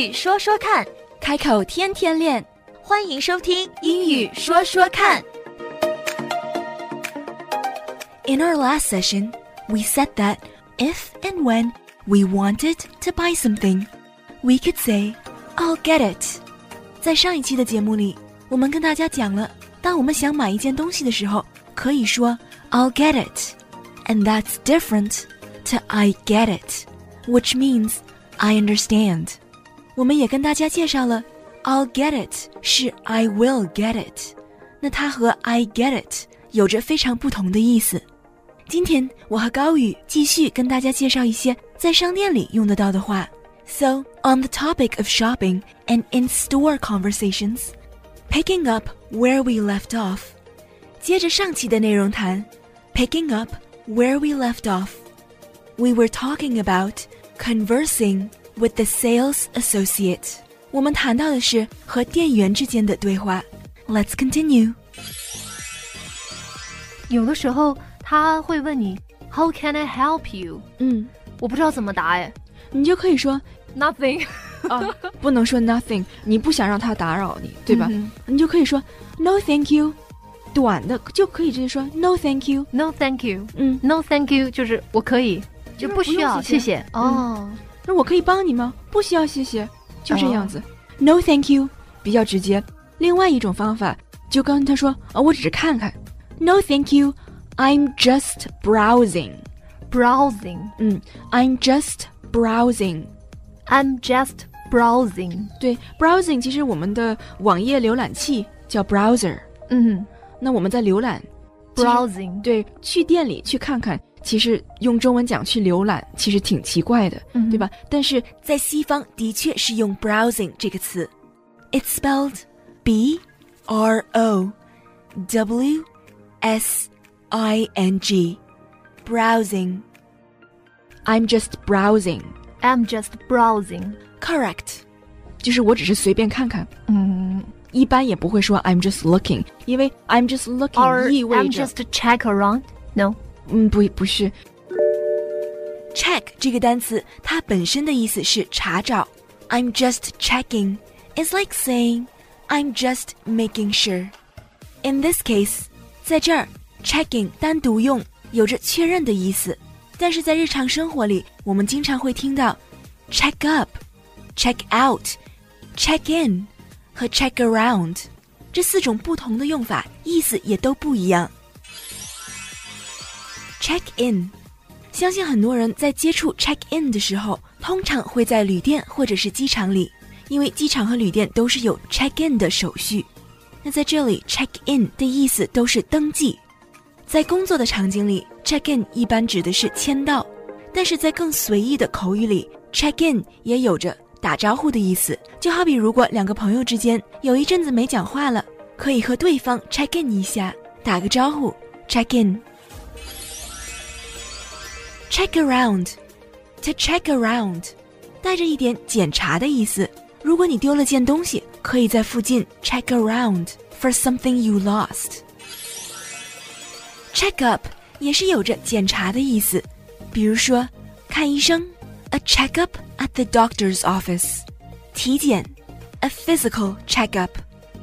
语说说看，开口天天练。欢迎收听英语说说看。 In our last session, we said that if and when we wanted to buy something, we could say, I'll get it. 在上一期的节目里，我们跟大家讲了，当我们想买一件东西的时候，可以说 I'll get it. And that's different to I get it, which means I understand. 我们也跟大家介绍了 I'll get it 是 I will get it，那它和 I get it 有着非常不同的意思。今天我和高宇继续跟大家介绍一些在商店里用得到的话。So on the topic of shopping and in-store conversations, picking up where we left off，接着上期的内容谈，picking up where we left off。We were talking about conversing with the sales associate。我们谈到的是和店员之间的对话。Let's continue。有的时候他会问你 How can I help you？嗯，我不知道怎么答哎你就可以说，Nothing。啊，不能说 nothing，你不想让他打扰你，对吧？嗯你就可以说 no thank you，短的就可以直接说 no thank you。 No thank you。嗯， No thank you 就是我可以，就不需要，不用谢谢谢谢。哦， 那我可以帮你吗？不需要，谢谢，就这样子。No thank you 比较直接。另外一种方法就跟他说啊，我只是看看。No thank you，I'm just browsing。browsing。嗯，I'm just browsing。I'm just browsing。对，browsing 其实我们的网页浏览器叫 browser。嗯那我们在浏览，browsing。对，去店里去看看，其实用中文讲去浏览，其实挺奇怪的，嗯对吧？但是在西方的确是用 browsing 这个词，it's spelled b r o w s i n g browsing I'm just browsing I'm just browsing。 correct 就是我只是随便看看嗯一般也不会说 I'm just looking 因为 I'm just looking ，or 意味 I'm 着 just check around。No。 嗯，不，不是。check 这个单词，它本身的意思是查找。I'm just checking. It's like saying I'm just making sure. In this case，在这儿，checking 单独用有着确认的意思，但是在日常生活里，我们经常会听到 check up、check out、check in 和 check around 这四种不同的用法，意思也都不一样。 Check in，相信很多人在接触 check in 的时候，通常会在旅店或者是机场里，因为机场和旅店都是有 check in 的手续。那在这里，check in 的意思都是登记。在工作的场景里，check in 一般指的是签到，但是在更随意的口语里，check in 也有着打招呼的意思。就好比如果两个朋友之间有一阵子没讲话了，可以和对方 check in 一下，打个招呼，check in。check around。To check around，带着一点检查的意思。如果你丢了件东西，可以在附近 check around for something you lost。check up 也是有着检查的意思，比如说看医生，a check up at the doctor's office；体检，a physical check up。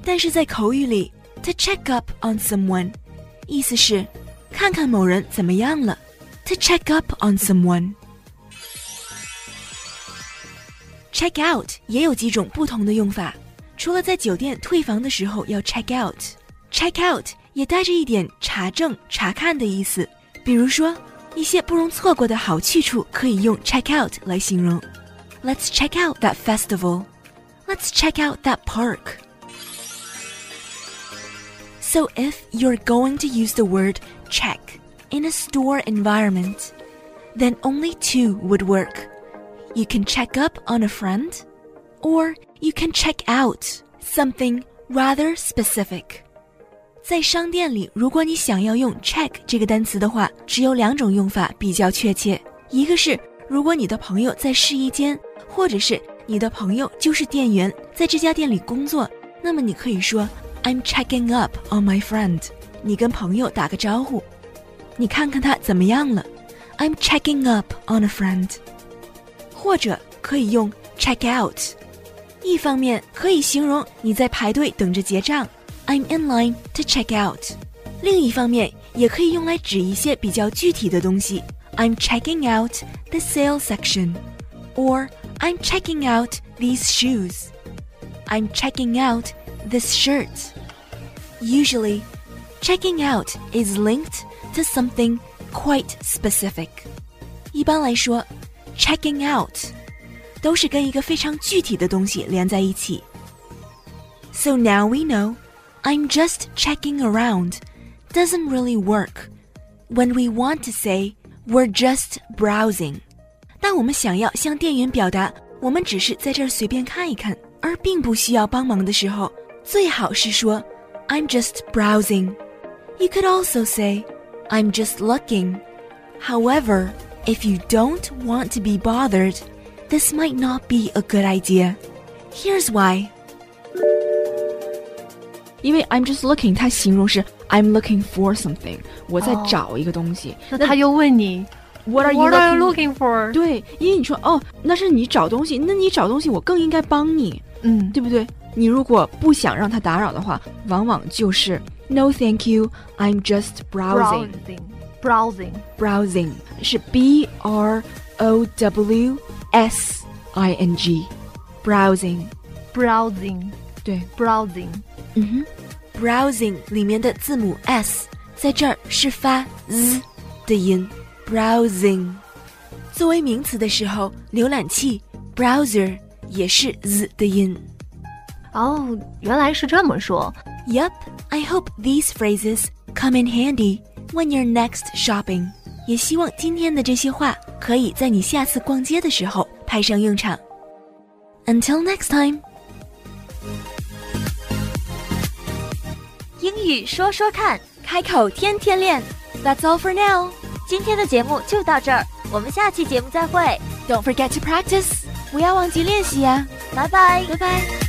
但是在口语里，to check up on someone，意思是看看某人怎么样了。 To check up on someone。check out 也有几种不同的用法，除了在酒店退房的时候要 check out，check out 也带着一点查证、查看的意思。比如说，一些不容错过的好去处可以用 check out 来形容。Let's check out that festival. Let's check out that park. So if you're going to use the word check in a store environment, then only two would work. You can check up on a friend, or you can check out something rather specific. 在商店里，如果你想要用 check 这个单词的话，只有两种用法比较确切。一个是，如果你的朋友在试衣间，或者是你的朋友就是店员，在这家店里工作，那么你可以说 I'm checking up on my friend。你跟朋友打个招呼， 你看看他怎么样了。I'm checking up on a friend。或者可以用 check out。 一方面可以形容你在排队等着结账，I'm in line to check out；另一方面也可以用来指一些比较具体的东西，I'm checking out the sale section，or I'm checking out these shoes，I'm checking out this shirt。Usually, checking out is linked to something quite specific。一般来说，checking out 都是跟一个非常具体的东西连在一起。So now we know I'm just checking around doesn't really work when we want to say we're just browsing。当我们想要向店员表达我们只是在这儿随便看一看，而并不需要帮忙的时候，最好是说 I'm just browsing。You could also say I'm just looking. However, if you don't want to be bothered, this might not be a good idea. Here's why. 因为 I'm just looking，它形容是 I'm looking for something，我在找一个东西。那他又问你 What are you What are you looking? looking for？对，因为你说哦，那是你找东西，那你找东西，我更应该帮你，嗯，对不对？你如果不想让他打扰的话，往往就是 No, thank you. I'm just browsing. browsing Browsing 是 B R O W S I N G. Browsing. browsing 对， browsing 嗯哼。 browsing 里面的字母 s 在这儿是发 z 的音，browsing。作为名词的时候，浏览器 browser 也是 z 的音。哦，原来是这么说。 Yup, I hope these phrases come in handy when you're next shopping. 也希望今天的这些话可以在你下次逛街的时候派上用场。Until next time. 英语说说看，开口天天练。That's all for now. 今天的节目就到这儿，我们下期节目再会， Don't forget to practice. 不要忘记练习呀、拜拜。拜拜。